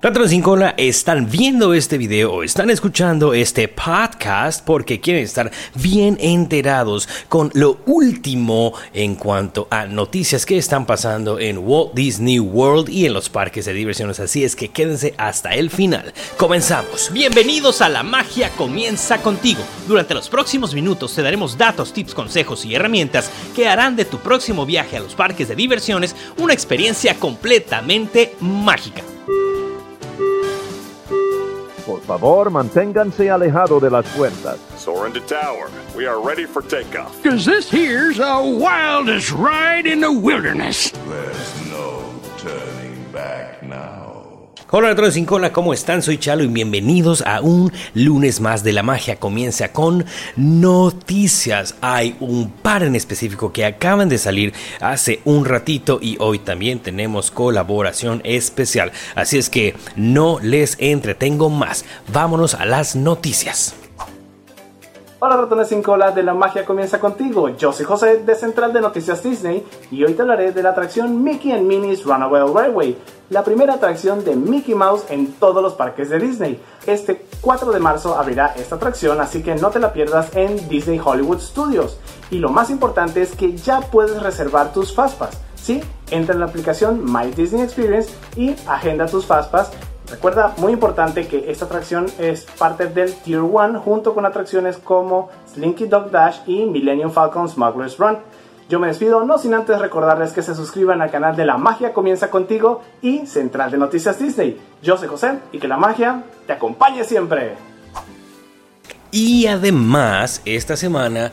Ratos sin cola están viendo este video o están escuchando este podcast porque quieren estar bien enterados con lo último en cuanto a noticias que están pasando en Walt Disney World y en los parques de diversiones. Así es que quédense hasta el final. Comenzamos. Bienvenidos a La Magia Comienza contigo. Durante los próximos minutos te daremos datos, tips, consejos y herramientas que harán de tu próximo viaje a los parques de diversiones una experiencia completamente mágica. Por favor, manténganse alejado de las puertas. Soar into tower. We are ready for takeoff. Cause this here's the wildest ride in the wilderness. There's no turning back now. Hola Ratrones sin cola, ¿cómo están? Soy Chalo y bienvenidos a un lunes más de la magia. Comienza con noticias. Hay un par en específico que acaban de salir hace un ratito y hoy también tenemos colaboración especial. Así es que no les entretengo más. Vámonos a las noticias. Hola ratones sin cola de la magia comienza contigo. Yo soy José de Central de Noticias Disney y hoy te hablaré de la atracción Mickey and Minnie's Runaway Railway, la primera atracción de Mickey Mouse en todos los parques de Disney. Este 4 de marzo abrirá esta atracción, así que no te la pierdas en Disney Hollywood Studios. Y lo más importante es que ya puedes reservar tus Fastpass. Sí, entra en la aplicación My Disney Experience y agenda tus Fastpass Recuerda, muy importante que esta atracción es parte del Tier 1 junto con atracciones como Slinky Dog Dash y Millennium Falcon Smuggler's Run. Yo me despido, no sin antes recordarles que se suscriban al canal de La Magia Comienza Contigo y Central de Noticias Disney. Yo soy José y que la magia te acompañe siempre. Y además, esta semana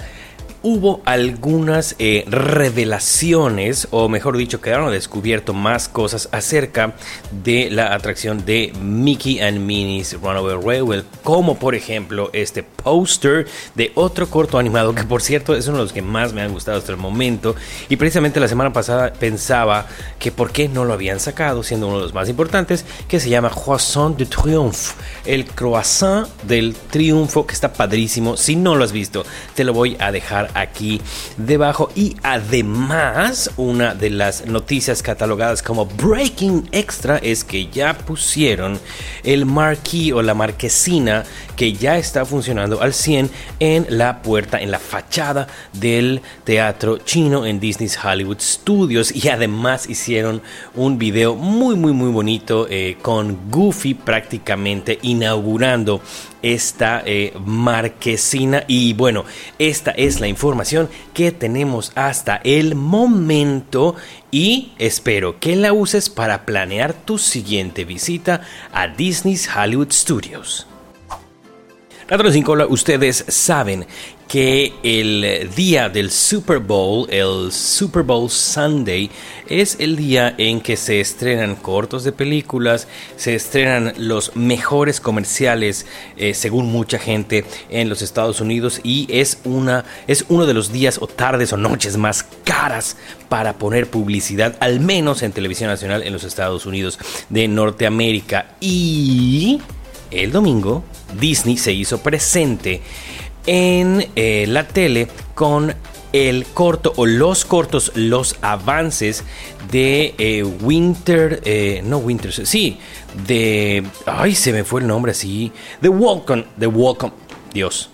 hubo algunas eh, revelaciones, o mejor dicho, quedaron descubierto más cosas acerca de la atracción de Mickey and Minnie's Runaway Railway, como por ejemplo este póster de otro corto animado que por cierto es uno de los que más me han gustado hasta el momento. Y precisamente la semana pasada pensaba que por qué no lo habían sacado, siendo uno de los más importantes, que se llama Croissant de Triomphe, el croissant del triunfo que está padrísimo, si no lo has visto, te lo voy a dejar aquí debajo. Y además, una de las noticias catalogadas como Breaking Extra es que ya pusieron el marquee o la marquesina que ya está funcionando al 100 en la puerta, en la fachada del teatro chino en Disney's Hollywood Studios. Y además hicieron un video muy, muy, muy bonito eh, con Goofy prácticamente inaugurando esta eh, marquesina. Y bueno, esta es la información que tenemos hasta el momento. Y espero que la uses para planear tu siguiente visita a Disney's Hollywood Studios. Sin cola, ustedes saben que el día del Super Bowl, el Super Bowl Sunday, es el día en que se estrenan cortos de películas, se estrenan los mejores comerciales, eh, según mucha gente en los Estados Unidos, y es, una, es uno de los días o tardes o noches más caras para poner publicidad, al menos en televisión nacional en los Estados Unidos de Norteamérica. Y el domingo Disney se hizo presente en eh, la tele con el corto o los cortos, los avances de eh, Winter, eh, no Winter, sí, de, ay, se me fue el nombre así, The Welcome, The Welcome, Dios.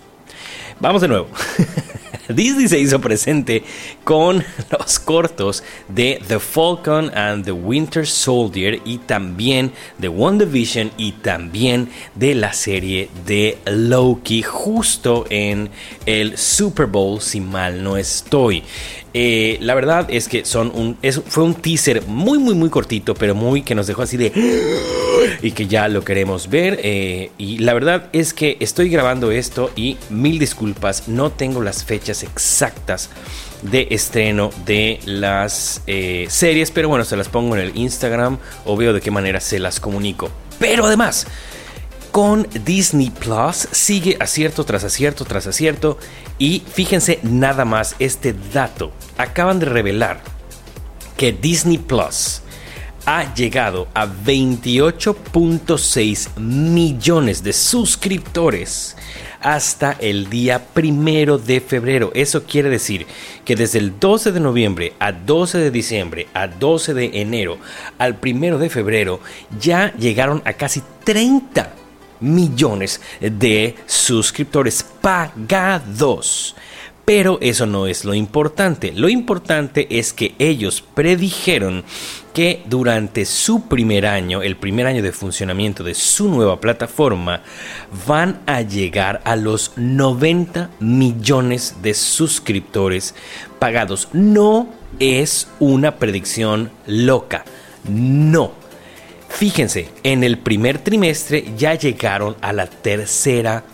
Vamos de nuevo. Disney se hizo presente con los cortos de The Falcon and the Winter Soldier y también de WandaVision y también de la serie de Loki justo en el Super Bowl si mal no estoy. Eh, la verdad es que son un, fue un teaser muy, muy, muy cortito, pero muy que nos dejó así de. Y que ya lo queremos ver. Eh, y la verdad es que estoy grabando esto y mil disculpas, no tengo las fechas exactas de estreno de las eh, series, pero bueno, se las pongo en el Instagram o veo de qué manera se las comunico. Pero además con Disney Plus sigue acierto tras acierto tras acierto y fíjense nada más este dato. Acaban de revelar que Disney Plus ha llegado a 28.6 millones de suscriptores hasta el día primero de febrero. Eso quiere decir que desde el 12 de noviembre a 12 de diciembre a 12 de enero al primero de febrero ya llegaron a casi 30 millones de suscriptores pagados. Pero eso no es lo importante. Lo importante es que ellos predijeron que durante su primer año, el primer año de funcionamiento de su nueva plataforma, van a llegar a los 90 millones de suscriptores pagados. No es una predicción loca. No. Fíjense, en el primer trimestre ya llegaron a la tercera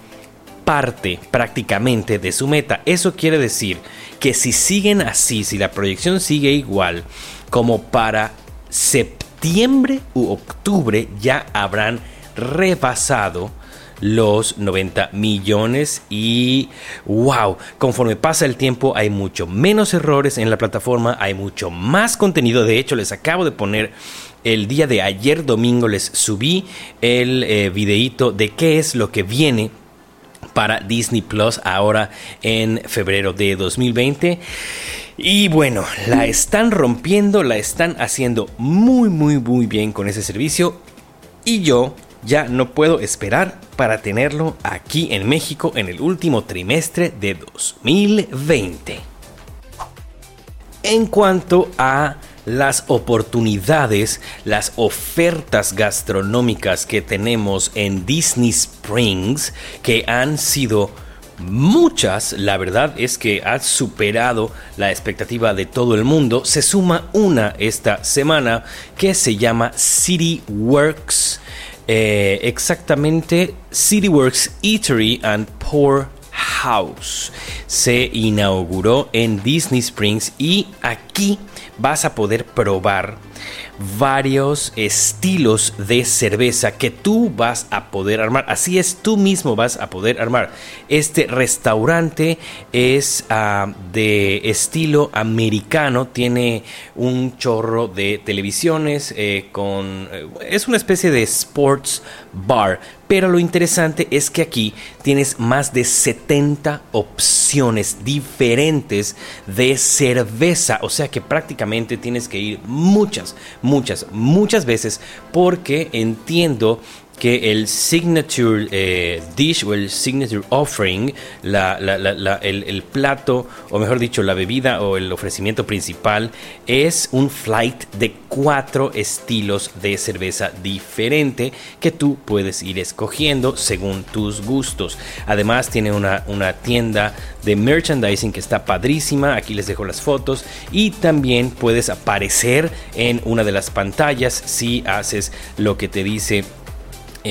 parte prácticamente de su meta. Eso quiere decir que si siguen así, si la proyección sigue igual, como para septiembre u octubre ya habrán rebasado los 90 millones y wow, conforme pasa el tiempo hay mucho menos errores en la plataforma, hay mucho más contenido, de hecho les acabo de poner el día de ayer domingo les subí el eh, videíto de qué es lo que viene para Disney Plus ahora en febrero de 2020. Y bueno, la están rompiendo, la están haciendo muy, muy, muy bien con ese servicio. Y yo ya no puedo esperar para tenerlo aquí en México en el último trimestre de 2020. En cuanto a las oportunidades, las ofertas gastronómicas que tenemos en Disney Springs, que han sido muchas, la verdad es que ha superado la expectativa de todo el mundo. Se suma una esta semana que se llama City Works. Eh, exactamente City Works Eatery and Pour House. Se inauguró en Disney Springs y aquí vas a poder probar varios estilos de cerveza que tú vas a poder armar. Así es, tú mismo vas a poder armar. Este restaurante es ah, de estilo americano, tiene un chorro de televisiones eh, con... Eh, es una especie de sports bar. Pero lo interesante es que aquí tienes más de 70 opciones diferentes de cerveza. O sea que prácticamente tienes que ir muchas, muchas, muchas veces porque entiendo que el signature eh, dish o el signature offering, el, plato, o mejor dicho, la bebida o el ofrecimiento principal, es un flight de cuatro estilos de cerveza diferente que tú puedes ir escogiendo según tus gustos. Además, tiene una, una tienda de merchandising que está padrísima. Aquí les dejo las fotos. Y también puedes aparecer en una de las pantallas si haces lo que te dice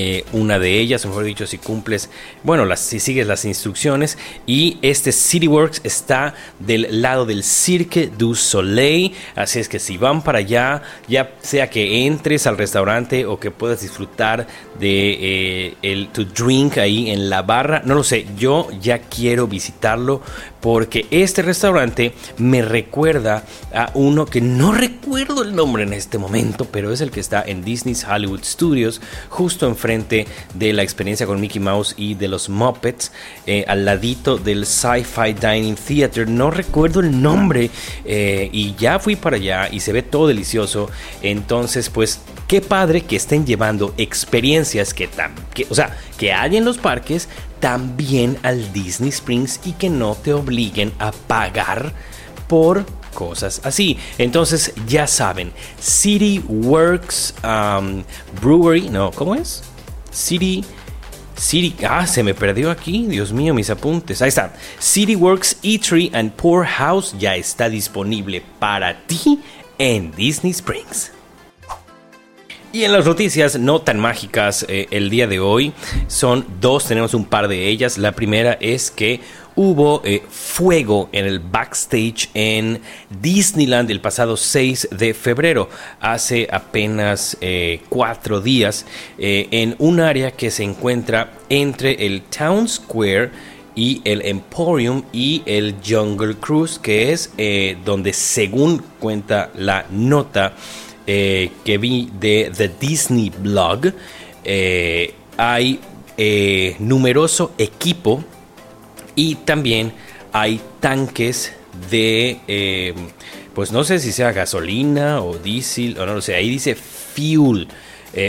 eh, una de ellas, mejor dicho, si cumples, bueno, las, si sigues las instrucciones. Y este CityWorks está del lado del Cirque du Soleil. Así es que si van para allá, ya sea que entres al restaurante o que puedas disfrutar de eh, el, tu drink ahí en la barra, no lo sé, yo ya quiero visitarlo porque este restaurante me recuerda a uno que no recuerdo el nombre en este momento, pero es el que está en Disney's Hollywood Studios, justo enfrente de la experiencia con Mickey Mouse y de los Muppets, eh, al ladito del Sci-Fi Dining Theater. No recuerdo el nombre eh, y ya fui para allá y se ve todo delicioso. Entonces, pues qué padre que estén llevando experiencias que, que o sea, que hay en los parques también al Disney Springs y que no te obliguen a pagar por cosas así. Entonces ya saben, City Works um, Brewery, no, ¿cómo es? City City, ah, se me perdió aquí, Dios mío, mis apuntes. Ahí está. City Works Eatery and Pour House ya está disponible para ti en Disney Springs. Y en las noticias no tan mágicas eh, el día de hoy son dos, tenemos un par de ellas. La primera es que hubo eh, fuego en el backstage en Disneyland el pasado 6 de febrero, hace apenas eh, cuatro días, en un área que se encuentra entre el Town Square y el Emporium y el Jungle Cruise, que es donde según cuenta la nota, eh, que vi de The Disney Blog, eh, hay eh, numeroso equipo y también hay tanques de, pues no sé si sea gasolina o diésel o no lo sé, ahí dice fuel,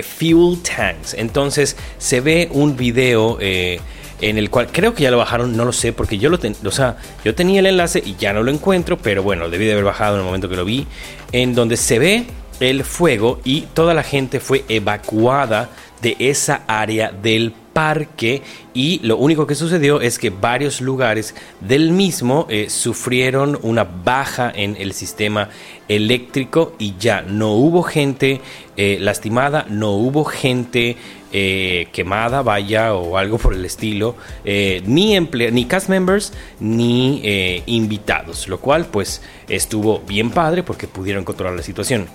fuel tanks. Entonces se ve un video en el cual creo que ya lo bajaron, no lo sé, porque yo lo o sea, yo tenía el enlace y ya no lo encuentro, pero bueno, debí de haber bajado en el momento que lo vi, en donde se ve el fuego y toda la gente fue evacuada de esa área del parque y lo único que sucedió es que varios lugares del mismo eh, sufrieron una baja en el sistema eléctrico y ya no hubo gente eh, lastimada, no hubo gente eh, quemada, vaya, o algo por el estilo, ni, ni cast members ni invitados, lo cual pues estuvo bien padre porque pudieron controlar la situación.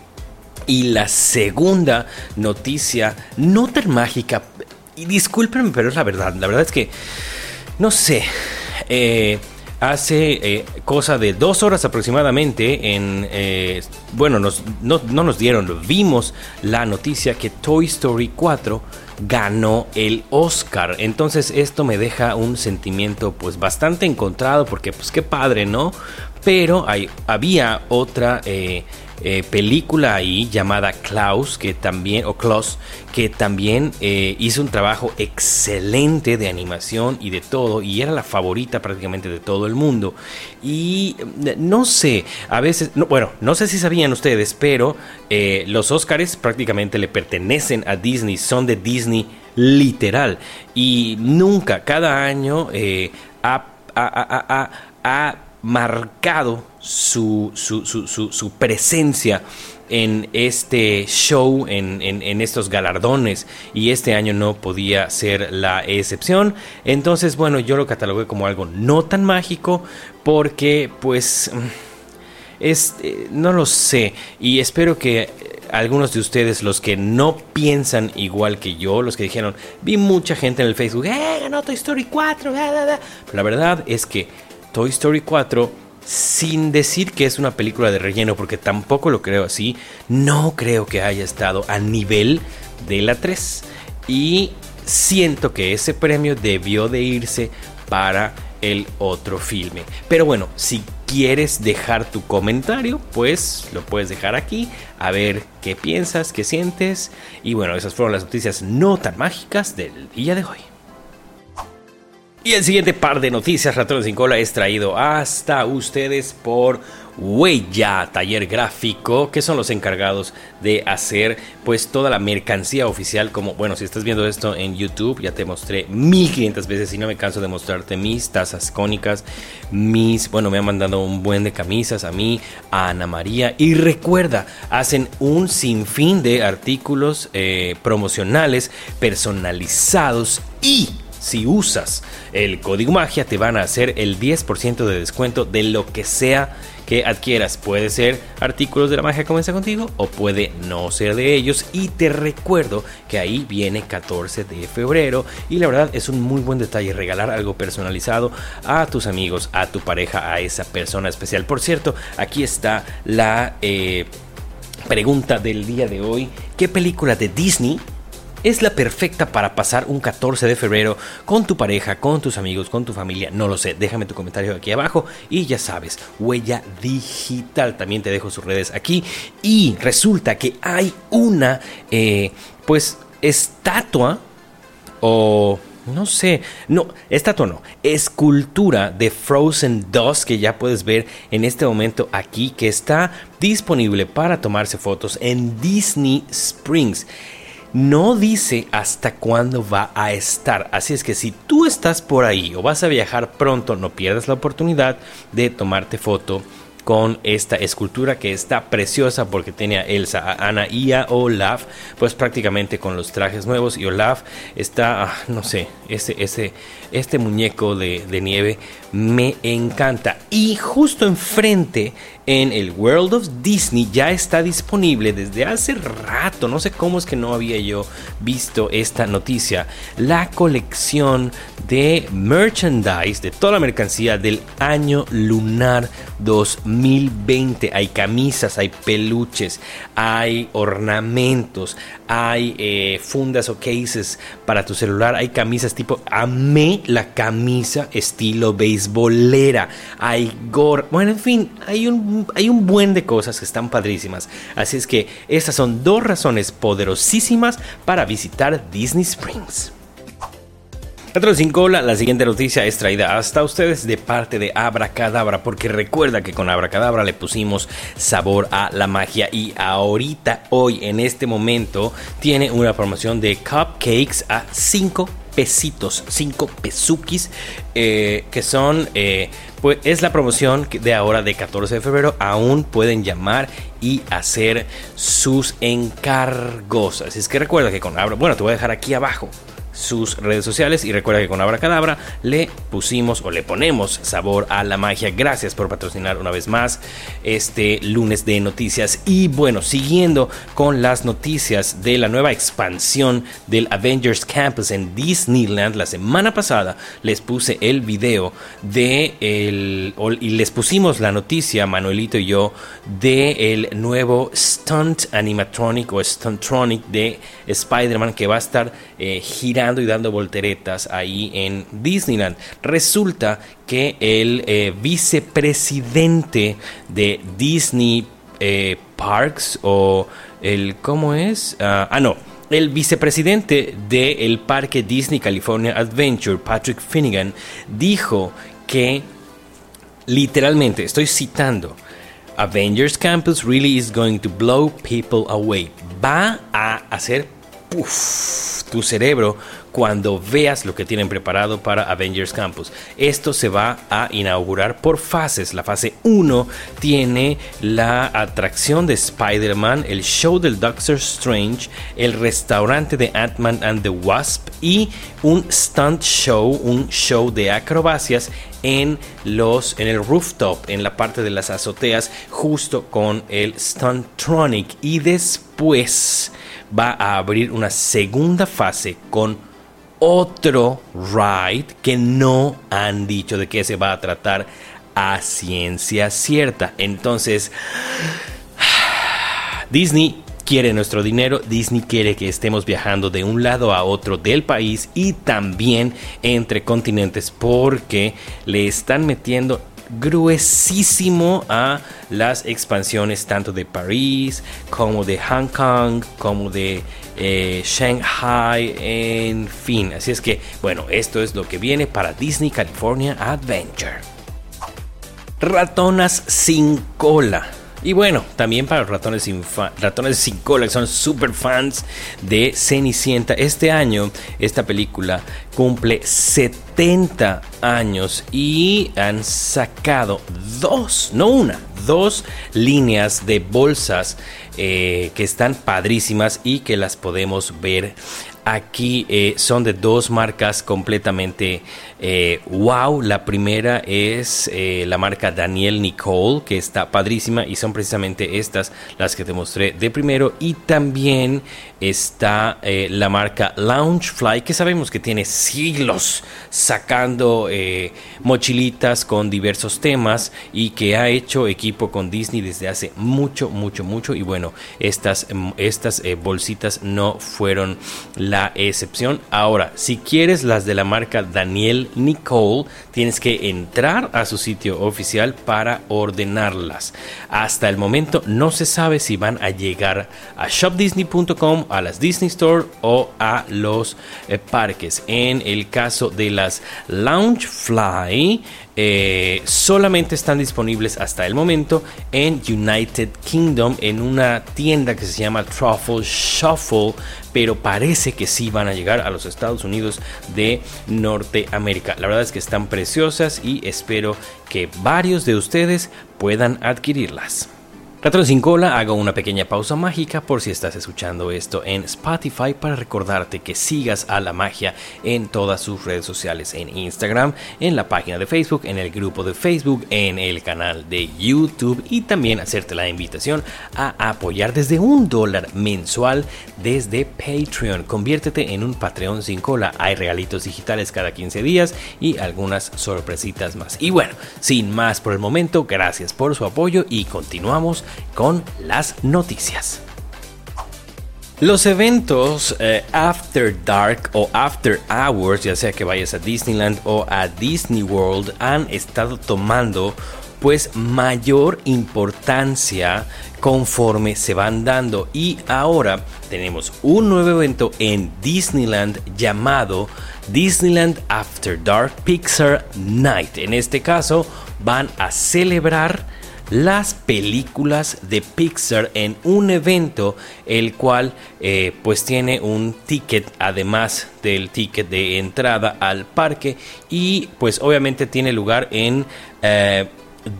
Y la segunda noticia, no tan mágica, y discúlpenme, pero es la verdad, la verdad es que, no sé, eh, hace eh, cosa de dos horas aproximadamente en eh, bueno no, no, nos dieron vimos la noticia que Toy Story 4 ganó el Oscar. Entonces esto me deja un sentimiento pues bastante encontrado porque pues qué padre no pero hay, había otra eh, película ahí llamada Klaus, que también, o Klaus, que también eh, hizo un trabajo excelente de animación y de todo, y era la favorita prácticamente de todo el mundo. Y eh, no sé, a veces, bueno, no sé si sabían ustedes, pero los Oscars prácticamente le pertenecen a Disney, son de Disney literal, y nunca, cada año, ha marcado su, su, presencia en este show, en, en, estos galardones, y este año no podía ser la excepción. Entonces, bueno, yo lo catalogué como algo no tan mágico, porque pues... Es, eh, no lo sé y espero que algunos de ustedes, los que no piensan igual que yo, los que dijeron, vi mucha gente en el Facebook, ¡eh, ganó Toy Story 4! Pero la verdad es que Toy Story 4, sin decir que es una película de relleno, porque tampoco lo creo así, no creo que haya estado a nivel de la 3. Y siento que ese premio debió de irse para el otro filme. Pero bueno, si quieres dejar tu comentario, pues lo puedes dejar aquí, a ver qué piensas, qué sientes. Y bueno, esas fueron las noticias no tan mágicas del día de hoy. Y el siguiente par de noticias Ratones sin cola es traído hasta ustedes por Huella Taller Gráfico, que son los encargados de hacer pues toda la mercancía oficial. Como bueno, si estás viendo esto en YouTube, ya te mostré 1500 veces y no me canso de mostrarte mis tazas cónicas, mis, bueno, me han mandado un buen de camisas a mí, a Ana María. Y recuerda, hacen un sinfín de artículos eh, promocionales personalizados y si usas el código magia te van a hacer el 10% de descuento de lo que sea que adquieras. Puede ser artículos de la magia comienza contigo o puede no ser de ellos. Y te recuerdo que ahí viene 14 de febrero y la verdad es un muy buen detalle regalar algo personalizado a tus amigos, a tu pareja, a esa persona especial. Por cierto, aquí está la... Eh, pregunta del día de hoy, ¿qué película de Disney es la perfecta para pasar un 14 de febrero con tu pareja, con tus amigos, con tu familia. No lo sé, déjame tu comentario aquí abajo y ya sabes, huella digital. También te dejo sus redes aquí. Y resulta que hay una, eh, pues, estatua o no sé, no, estatua no, escultura de Frozen 2 que ya puedes ver en este momento aquí que está disponible para tomarse fotos en Disney Springs no dice hasta cuándo va a estar. Así es que si tú estás por ahí o vas a viajar pronto, no pierdas la oportunidad de tomarte foto con esta escultura que está preciosa porque tiene a Elsa, a Anna y a Olaf, pues prácticamente con los trajes nuevos y Olaf está, ah, no sé, ese, ese, este muñeco de, nieve me encanta. Y justo enfrente en el World of Disney ya está disponible desde hace rato. No sé cómo es que no había yo visto esta noticia. La colección de merchandise de toda la mercancía del año lunar 2020. Hay camisas, hay peluches, hay ornamentos, hay eh, fundas o cases para tu celular, hay camisas tipo, amé la camisa estilo beisbolera, hay gore, bueno, en fin, hay un, hay un buen de cosas que están padrísimas. Así es que estas son dos razones poderosísimas para visitar Disney Springs. Otro sin cola, la siguiente noticia es traída hasta ustedes de parte de Abracadabra, porque recuerda que con Abracadabra le pusimos sabor a la magia y ahorita, hoy, en este momento, tiene una promoción de cupcakes a 5 pesitos, 5 pesukis, eh, que son, eh, pues es la promoción de ahora de 14 de febrero, aún pueden llamar y hacer sus encargos. Así es que recuerda que con bueno, te voy a dejar aquí abajo sus redes sociales y recuerda que con Abracadabra le pusimos o le ponemos sabor a la magia. Gracias por patrocinar una vez más este lunes de noticias y bueno, siguiendo con las noticias de la nueva expansión del Avengers Campus en Disneyland la semana pasada les puse el video de el y les pusimos la noticia Manuelito y yo de el nuevo stunt animatronic o stuntronic de Spider-Man que va a estar eh, girando y dando volteretas ahí en Disneyland. Resulta que el eh, vicepresidente de Disney eh, Parks o el, ¿cómo es? ah, ah no. El vicepresidente del parque Disney California Adventure, Patrick Finnegan, dijo que literalmente, estoy citando, Avengers Campus really is going to blow people away. Va a hacer tu cerebro cuando veas lo que tienen preparado para Avengers Campus. Esto se va a inaugurar por fases. La fase 1 tiene la atracción de Spider-Man, el show del Doctor Strange, el restaurante de Ant-Man and the Wasp y un stunt show, un show de acrobacias en los en el rooftop, en la parte de las azoteas, justo con el Stuntronic y después va a abrir una segunda fase con otro ride que no han dicho de qué se va a tratar a ciencia cierta. Entonces, Disney quiere nuestro dinero, Disney quiere que estemos viajando de un lado a otro del país y también entre continentes porque le están metiendo gruesísimo a las expansiones tanto de París como de Hong Kong como de eh, Shanghai en fin. Así es que bueno esto es lo que viene para Disney California Adventure. Ratonas sin cola y bueno, también para los ratones sin, ratones sin cola, que son super fans de Cenicienta. Este año, esta película cumple 70 años y han sacado dos, no una, dos líneas de bolsas eh, que están padrísimas y que las podemos ver aquí. Eh, son de dos marcas completamente eh, wow, la primera es eh, la marca Daniel Nicole, que está padrísima y son precisamente estas las que te mostré de primero. Y también está eh, la marca Loungefly, que sabemos que tiene siglos sacando mochilitas con diversos temas y que ha hecho equipo con Disney desde hace mucho, mucho, mucho. Y bueno, estas, estas bolsitas no fueron la excepción. Ahora, si quieres las de la marca Daniel Nicole, tienes que entrar a su sitio oficial para ordenarlas. Hasta el momento no se sabe si van a llegar a shopdisney.com, a las Disney Store o a los eh, parques. En el caso de las Loungefly, eh, solamente están disponibles hasta el momento en United Kingdom en una tienda que se llama Truffle Shuffle, pero parece que sí van a llegar a los Estados Unidos de Norteamérica. La verdad es que están preciosas y espero que varios de ustedes puedan adquirirlas. Ratón sin cola, hago una pequeña pausa mágica por si estás escuchando esto en Spotify para recordarte que sigas a la magia en todas sus redes sociales, en Instagram, en la página de Facebook, en el grupo de Facebook, en el canal de YouTube y también hacerte la invitación a apoyar desde un dólar mensual desde Patreon. Conviértete en un Patreon sin cola. Hay regalitos digitales cada 15 días y algunas sorpresitas más. Y bueno, sin más por el momento, gracias por su apoyo y continuamos con las noticias. Los eventos eh, After Dark o After Hours, ya sea que vayas a Disneyland o a Disney World, han estado tomando pues mayor importancia conforme se van dando y ahora tenemos un nuevo evento en Disneyland llamado Disneyland After Dark Pixar Night. En este caso van a celebrar las películas de Pixar en un evento el cual eh, pues tiene un ticket además del ticket de entrada al parque y pues obviamente tiene lugar en eh,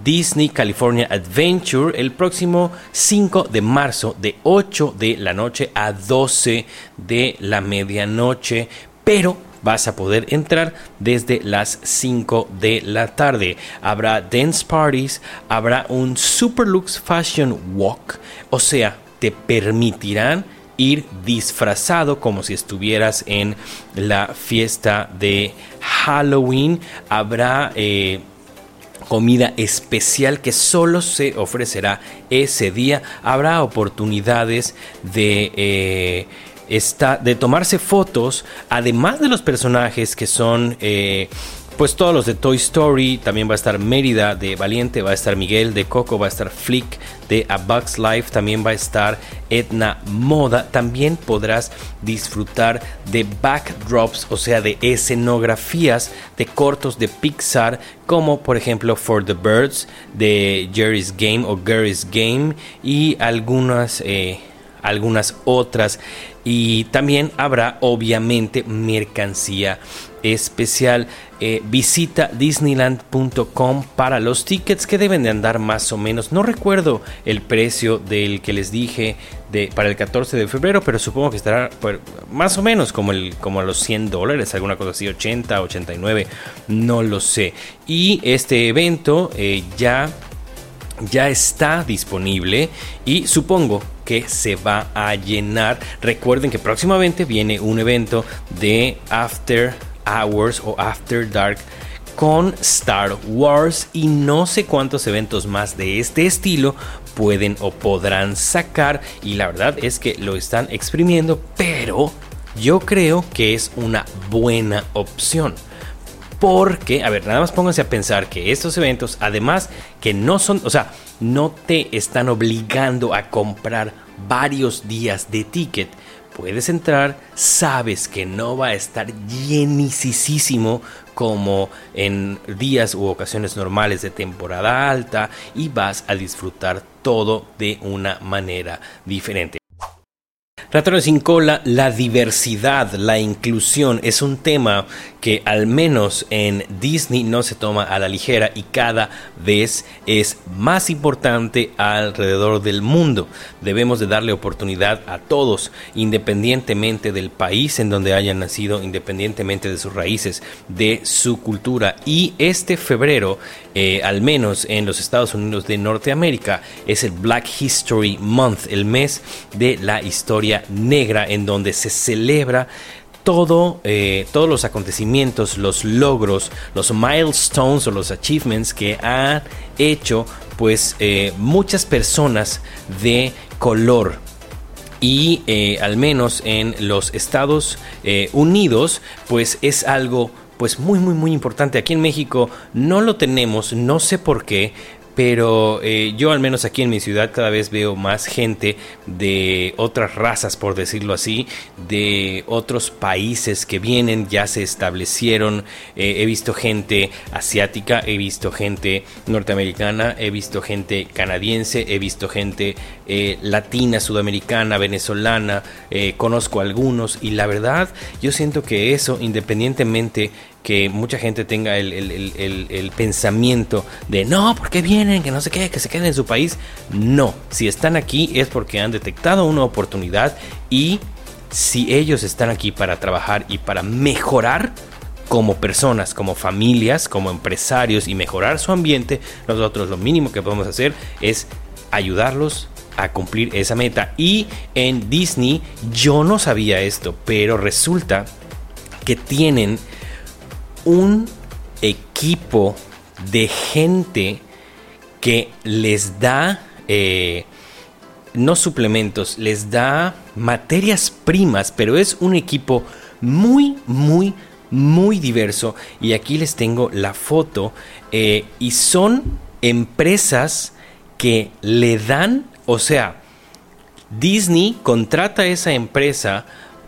Disney California Adventure el próximo 5 de marzo de 8 de la noche a 12 de la medianoche. Pero vas a poder entrar desde las 5 de la tarde. Habrá dance parties, habrá un Super Lux Fashion Walk, o sea, te permitirán ir disfrazado como si estuvieras en la fiesta de Halloween. Habrá eh, comida especial que solo se ofrecerá ese día. Habrá oportunidades de... Eh, está de tomarse fotos, además de los personajes que son eh, pues todos los de Toy Story, también va a estar Mérida de Valiente, va a estar Miguel de Coco, va a estar Flick de A Bugs Life, también va a estar Edna Moda, también podrás disfrutar de backdrops, o sea, de escenografías de cortos de Pixar, como por ejemplo For the Birds de Jerry's Game o Gary's Game y algunas, eh, algunas otras y también habrá obviamente mercancía especial. Eh, visita disneyland.com para los tickets que deben de andar más o menos. No recuerdo el precio del que les dije de, para el 14 de febrero, pero supongo que estará más o menos como, el, como a los 100 dólares, alguna cosa así, 80, 89, no lo sé. Y este evento eh, ya ya está disponible y supongo que se va a llenar. Recuerden que próximamente viene un evento de After Hours o After Dark con Star Wars y no sé cuántos eventos más de este estilo pueden o podrán sacar y la verdad es que lo están exprimiendo pero yo creo que es una buena opción porque, a ver, nada más pónganse a pensar que estos eventos, además que no son, o sea, no te están obligando a comprar varios días de ticket. Puedes entrar, sabes que no va a estar llenicísimo como en días u ocasiones normales de temporada alta y vas a disfrutar todo de una manera diferente. Ratones sin cola, la diversidad, la inclusión es un tema que al menos en Disney no se toma a la ligera y cada vez es más importante alrededor del mundo. Debemos de darle oportunidad a todos, independientemente del país en donde hayan nacido, independientemente de sus raíces, de su cultura. Y este febrero, eh, al menos en los Estados Unidos de Norteamérica, es el Black History Month, el mes de la historia negra en donde se celebra todo, eh, todos los acontecimientos, los logros, los milestones o los achievements que han hecho pues eh, muchas personas de color. Y al menos en los Estados Unidos pues es algo pues muy muy muy importante. Aquí en México no lo tenemos no sé por qué pero eh, yo al menos aquí en mi ciudad cada vez veo más gente de otras razas, por decirlo así, de otros países que vienen, ya se establecieron, eh, he visto gente asiática, he visto gente norteamericana, he visto gente canadiense, he visto gente eh, latina, sudamericana, venezolana, conozco algunos y la verdad yo siento que eso independientemente que mucha gente tenga el, el, pensamiento de no, ¿por qué vienen? Que no sé qué, que se queden en su país. No, si están aquí es porque han detectado una oportunidad y si ellos están aquí para trabajar y para mejorar como personas, como familias, como empresarios y mejorar su ambiente, nosotros lo mínimo que podemos hacer es ayudarlos a cumplir esa meta. Y en Disney yo no sabía esto, pero resulta que tienen un equipo de gente que les da, eh, no suplementos, les da materias primas, pero es un equipo muy, muy, muy diverso. Y aquí les tengo la foto. Eh, y son empresas que le dan, o sea, Disney contrata a esa empresa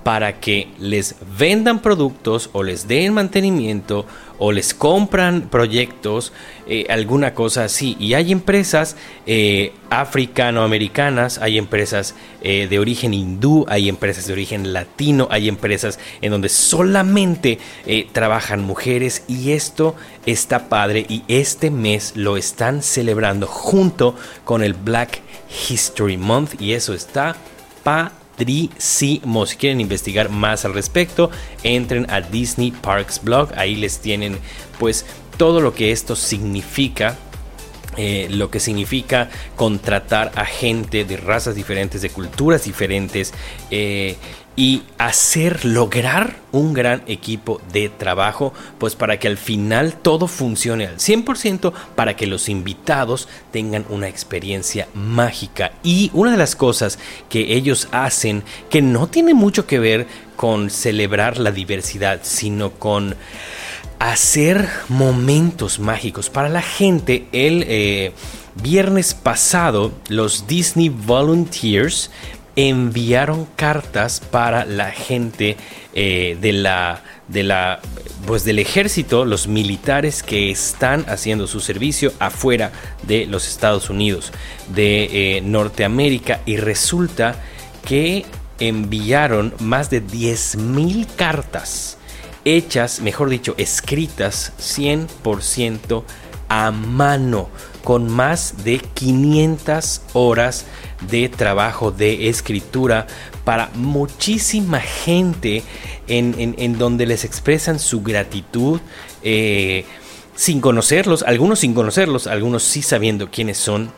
para que les vendan productos o les den mantenimiento o les compran proyectos, eh, alguna cosa así. Y hay empresas eh, africano-americanas, hay empresas eh, de origen hindú, hay empresas de origen latino, hay empresas en donde solamente trabajan mujeres y esto está padre y este mes lo están celebrando junto con el Black History Month y eso está padre si quieren investigar más al respecto, entren a Disney Parks Blog. Ahí les tienen pues todo lo que esto significa eh, lo que significa contratar a gente de razas diferentes, de culturas diferentes eh, y hacer lograr un gran equipo de trabajo, pues para que al final todo funcione al 100%, para que los invitados tengan una experiencia mágica. Y una de las cosas que ellos hacen, que no tiene mucho que ver con celebrar la diversidad, sino con hacer momentos mágicos para la gente, el... Eh, viernes pasado, los Disney Volunteers enviaron cartas para la gente eh, de la de la pues del ejército los militares que están haciendo su servicio afuera de los Estados Unidos de eh, Norteamérica. Y resulta que enviaron más de 10.000 cartas hechas, mejor dicho, escritas 100% a mano con más de 500 horas de trabajo de escritura para muchísima gente en, donde les expresan su gratitud eh, sin conocerlos, algunos sin conocerlos, algunos sí sabiendo quiénes son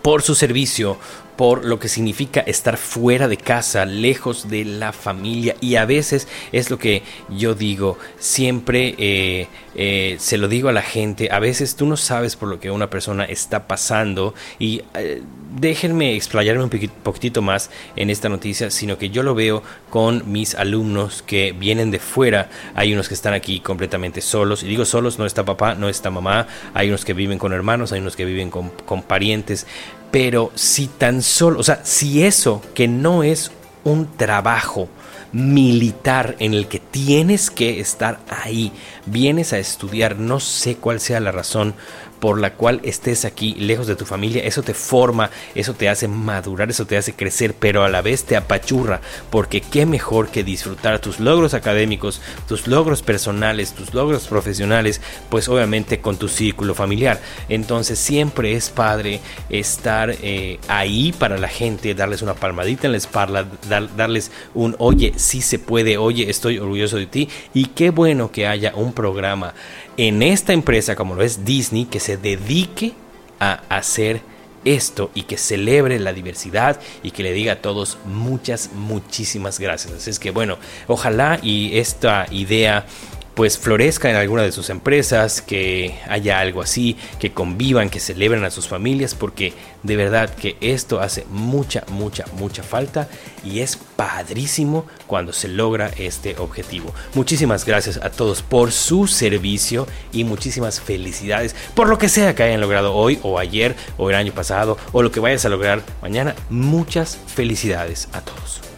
por su servicio, por lo que significa estar fuera de casa, lejos de la familia. Y a veces es lo que yo digo, siempre eh, eh, se lo digo a la gente, a veces tú no sabes por lo que una persona está pasando y eh, déjenme explayarme un poquitito más en esta noticia, sino que yo lo veo con mis alumnos que vienen de fuera, hay unos que están aquí completamente solos, y digo solos, no está papá, no está mamá, hay unos que viven con hermanos, hay unos que viven con, con parientes, pero si tan solo, o sea, si eso que no es un trabajo militar en el que tienes que estar ahí, vienes a estudiar, no sé cuál sea la razón por la cual estés aquí lejos de tu familia, eso te forma, eso te hace madurar, eso te hace crecer, pero a la vez te apachurra, porque qué mejor que disfrutar tus logros académicos, tus logros personales, tus logros profesionales, pues obviamente con tu círculo familiar. Entonces siempre es padre estar eh, ahí para la gente, darles una palmadita en la espalda, darles un oye, sí se puede, oye, estoy orgulloso de ti, y qué bueno que haya un programa en esta empresa como lo es Disney que se dedique a hacer esto y que celebre la diversidad y que le diga a todos muchas, muchísimas gracias. Así es que bueno, ojalá y esta idea pues florezca en alguna de sus empresas, que haya algo así, que convivan, que celebren a sus familias, porque de verdad que esto hace mucha, mucha, mucha falta y es padrísimo cuando se logra este objetivo. Muchísimas gracias a todos por su servicio y muchísimas felicidades por lo que sea que hayan logrado hoy o ayer o el año pasado o lo que vayas a lograr mañana. Muchas felicidades a todos.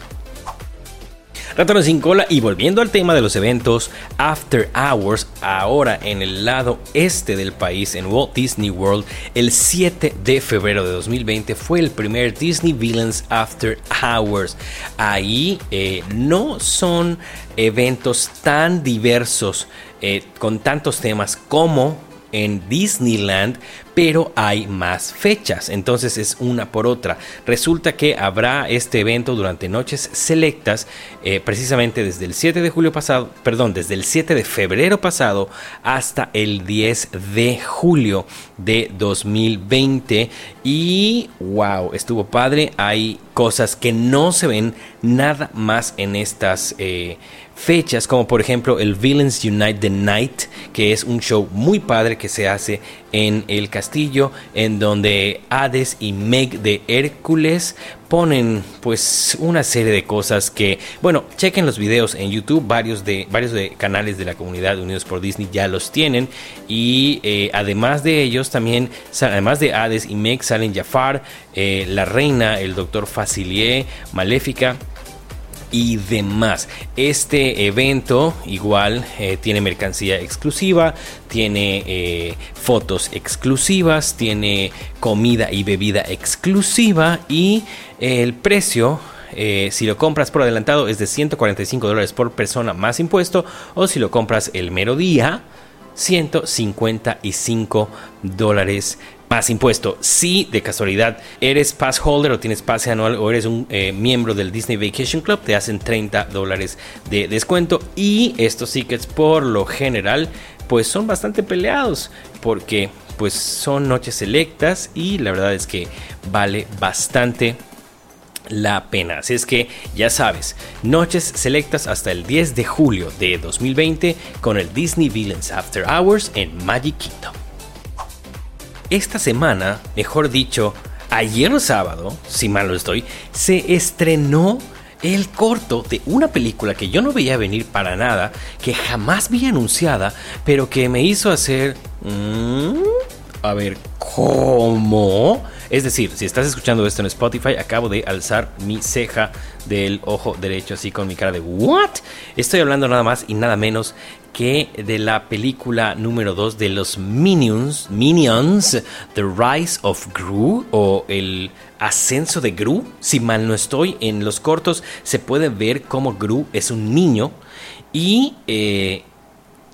Ratones sin cola y volviendo al tema de los eventos After Hours, ahora en el lado este del país, en Walt Disney World, el 7 de febrero de 2020 fue el primer Disney Villains After Hours. Ahí eh, no son eventos tan diversos, eh, con tantos temas como en Disneyland, pero hay más fechas, entonces es una por otra. Resulta que habrá este evento durante noches selectas, eh, precisamente desde el 7 de julio pasado, perdón, desde el 7 de febrero pasado hasta el 10 de julio de 2020. Y wow, estuvo padre. Hay cosas que no se ven nada más en estas. Eh, fechas como por ejemplo el Villains Unite the Night, que es un show muy padre que se hace en el castillo, en donde Hades y Meg de Hércules ponen pues una serie de cosas que, bueno, chequen los videos en YouTube, varios de, varios de canales de la comunidad Unidos por Disney ya los tienen y eh, además de ellos también, además de Hades y Meg salen Jafar, eh, la reina, el doctor Facilier, Maléfica, y demás. Este evento igual eh, tiene mercancía exclusiva, tiene eh, fotos exclusivas, tiene comida y bebida exclusiva y el precio eh, si lo compras por adelantado es de 145 dólares por persona más impuesto o si lo compras el mero día 155 dólares más impuesto. Si de casualidad eres pass holder o tienes pase anual o eres un eh, miembro del Disney Vacation Club, te hacen 30 dólares de descuento. Y estos tickets por lo general pues son bastante peleados porque pues son noches selectas y la verdad es que vale bastante la pena. Así es que ya sabes, noches selectas hasta el 10 de julio de 2020 con el Disney Villains After Hours en Magic Kingdom. Esta semana, mejor dicho, ayer sábado, si mal no estoy, se estrenó el corto de una película que yo no veía venir para nada, que jamás vi anunciada, pero que me hizo hacer... Mm, a ver, ¿cómo? Es decir, si estás escuchando esto en Spotify, acabo de alzar mi ceja del ojo derecho así con mi cara de ¿What? Estoy hablando nada más y nada menos que de la película número 2 de los Minions, Minions, The Rise of Gru o el ascenso de Gru. Si mal no estoy, en los cortos se puede ver cómo Gru es un niño y eh,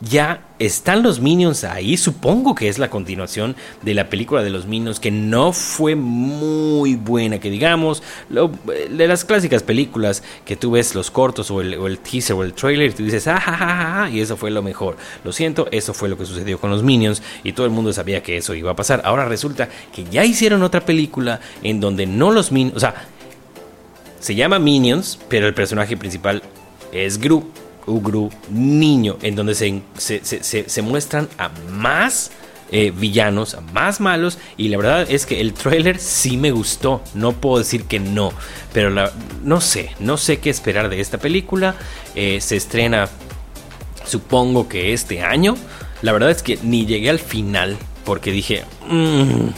ya están los Minions ahí. Supongo que es la continuación de la película de los Minions, que no fue muy buena, que digamos, de las clásicas películas que tú ves los cortos o el, teaser o el trailer y tú dices, ah, y eso fue lo mejor. Lo siento, eso fue lo que sucedió con los Minions y todo el mundo sabía que eso iba a pasar. Ahora resulta que ya hicieron otra película en donde no los Minions, o sea, se llama Minions, pero el personaje principal es Gru Ugru niño, en donde se, se, muestran a más eh, villanos, a más malos. Y la verdad es que el trailer sí me gustó. No puedo decir que no. Pero no sé, no sé qué esperar de esta película. Eh, se estrena, supongo que este año. La verdad es que ni llegué al final porque dije... Mm,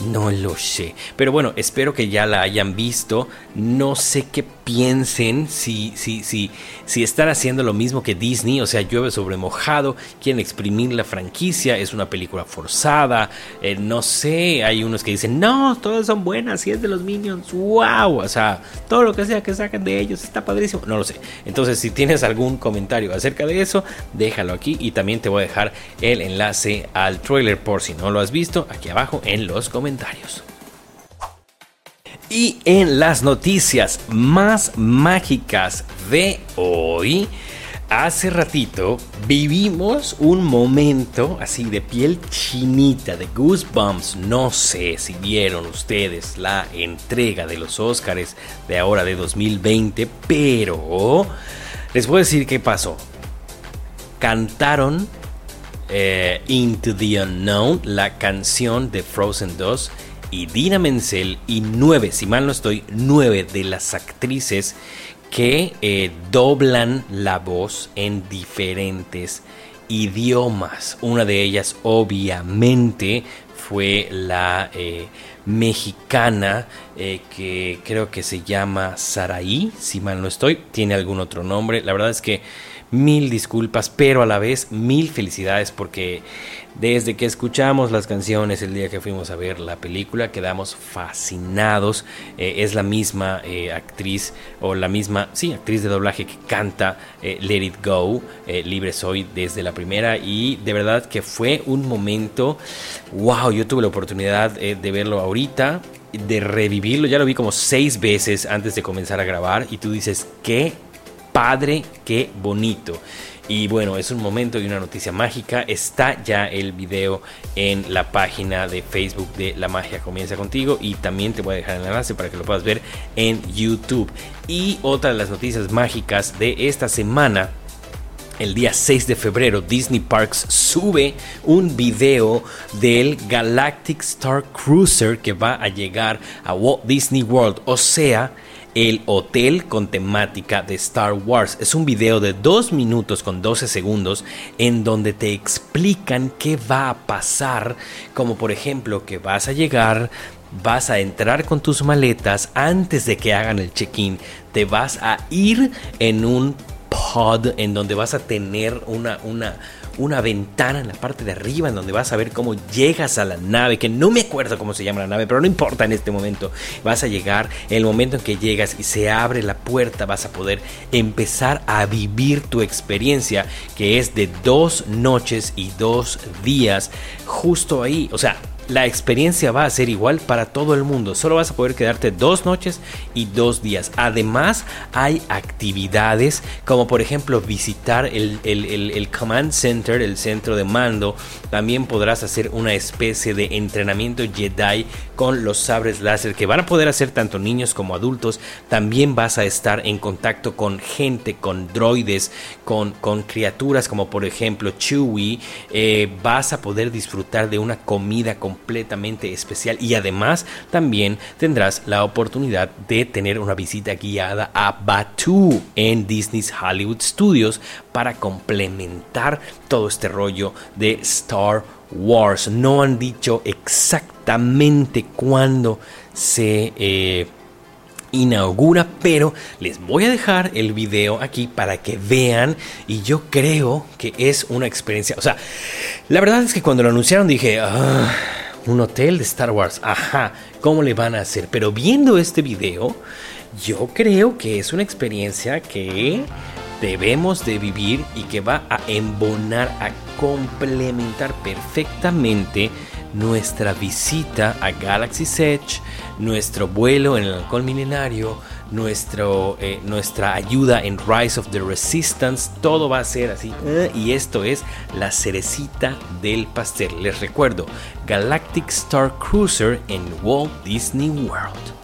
no lo sé. Pero bueno, espero que ya la hayan visto. No sé qué piensen si, si, si, si están haciendo lo mismo que Disney. O sea, llueve sobre mojado. Quieren exprimir la franquicia. Es una película forzada. Eh, no sé. Hay unos que dicen, no, todas son buenas. Si es de los Minions. ¡Wow! O sea, todo lo que sea que saquen de ellos está padrísimo. No lo sé. Entonces, si tienes algún comentario acerca de eso, déjalo aquí. Y también te voy a dejar el enlace al trailer por si no lo has visto aquí abajo en los comentarios. Y en las noticias más mágicas de hoy, hace ratito vivimos un momento así de piel chinita, de goosebumps. No sé si vieron ustedes la entrega de los Oscars de ahora de 2020, pero les a decir qué pasó. Cantaron eh, Into the Unknown, la canción de Frozen 2, y Dina Menzel y nueve, si mal no estoy, nueve de las actrices que eh, doblan la voz en diferentes idiomas. Una de ellas obviamente fue la eh, mexicana que creo que se llama Saraí, si mal no estoy, tiene algún otro nombre. La verdad es que mil disculpas, pero a la vez mil felicidades porque desde que escuchamos las canciones el día que fuimos a ver la película quedamos fascinados. Eh, es la misma eh, actriz o la misma, sí, actriz de doblaje que canta eh, Let It Go, Libre Soy desde la primera y de verdad que fue un momento, wow, yo tuve la oportunidad de verlo ahorita de revivirlo, ya lo vi como seis veces antes de comenzar a grabar y tú dices, qué padre, qué bonito. Y bueno, es un momento y una noticia mágica. Está ya el video en la página de Facebook de La Magia Comienza Contigo. Y también te voy a dejar el enlace para que lo puedas ver en YouTube. Y otra de las noticias mágicas de esta semana el día 6 de febrero Disney Parks sube un video del Galactic Star Cruiser que va a llegar a Walt Disney World, o sea, el hotel con temática de Star Wars. Es un video de 2 minutos con 12 segundos en donde te explican qué va a pasar, como por ejemplo que vas a llegar, vas a entrar con tus maletas antes de que hagan el check-in, te vas a ir en un pod en donde vas a tener una, una, una ventana en la parte de arriba en donde vas a ver cómo llegas a la nave, que no me acuerdo cómo se llama la nave, pero no importa en este momento. Vas a llegar, el momento en que llegas y se abre la puerta, vas a poder empezar a vivir tu experiencia, que es de dos noches y dos días justo ahí. O sea, la experiencia va a ser igual para todo el mundo. Solo vas a poder quedarte dos noches y dos días. Además, hay actividades como por ejemplo visitar el, el, Command Center, el centro de mando. También podrás hacer una especie de entrenamiento Jedi con los sabres láser que van a poder hacer tanto niños como adultos. También vas a estar en contacto con gente, con droides, con, con criaturas como por ejemplo Chewie. Eh, vas a poder disfrutar de una comida con completamente especial y además también tendrás la oportunidad de tener una visita guiada a Batu en Disney's Hollywood Studios para complementar todo este rollo de Star Wars. No han dicho exactamente cuándo se... Eh, inaugura, pero les voy a dejar el video aquí para que vean y yo creo que es una experiencia, o sea, la verdad es que cuando lo anunciaron dije, ah, un hotel de Star Wars. Ajá, ¿cómo le van a hacer? Pero viendo este video, yo creo que es una experiencia que debemos de vivir y que va a embonar, a complementar perfectamente nuestra visita a Galaxy's Edge, nuestro vuelo en el alcohol milenario, eh, nuestra ayuda en Rise of the Resistance, todo va a ser así. Y esto es la cerecita del pastel. Les recuerdo, Galactic Star Cruiser en Walt Disney World.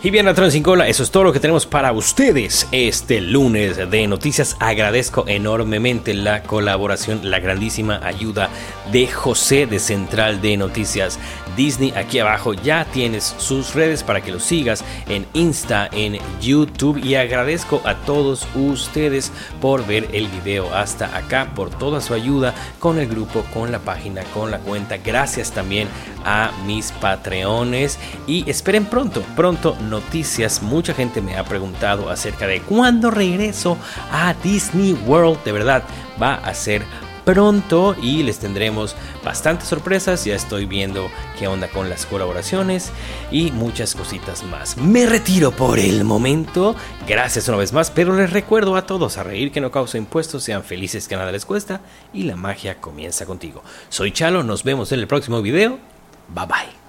Y bien, Latron sin cola, eso es todo lo que tenemos para ustedes este lunes de noticias. Agradezco enormemente la colaboración, la grandísima ayuda de José de Central de Noticias Disney. Aquí abajo ya tienes sus redes para que lo sigas en Insta, en YouTube. Y agradezco a todos ustedes por ver el video hasta acá, por toda su ayuda con el grupo, con la página, con la cuenta. Gracias también a mis patreones y esperen pronto, pronto noticias. Mucha gente me ha preguntado acerca de cuándo regreso a Disney World. De verdad, va a ser pronto y les tendremos bastantes sorpresas. Ya estoy viendo qué onda con las colaboraciones y muchas cositas más. Me retiro por el momento. Gracias una vez más, pero les recuerdo a todos a reír que no causa impuestos, sean felices que nada les cuesta y la magia comienza contigo. Soy Chalo, nos vemos en el próximo video. Bye bye.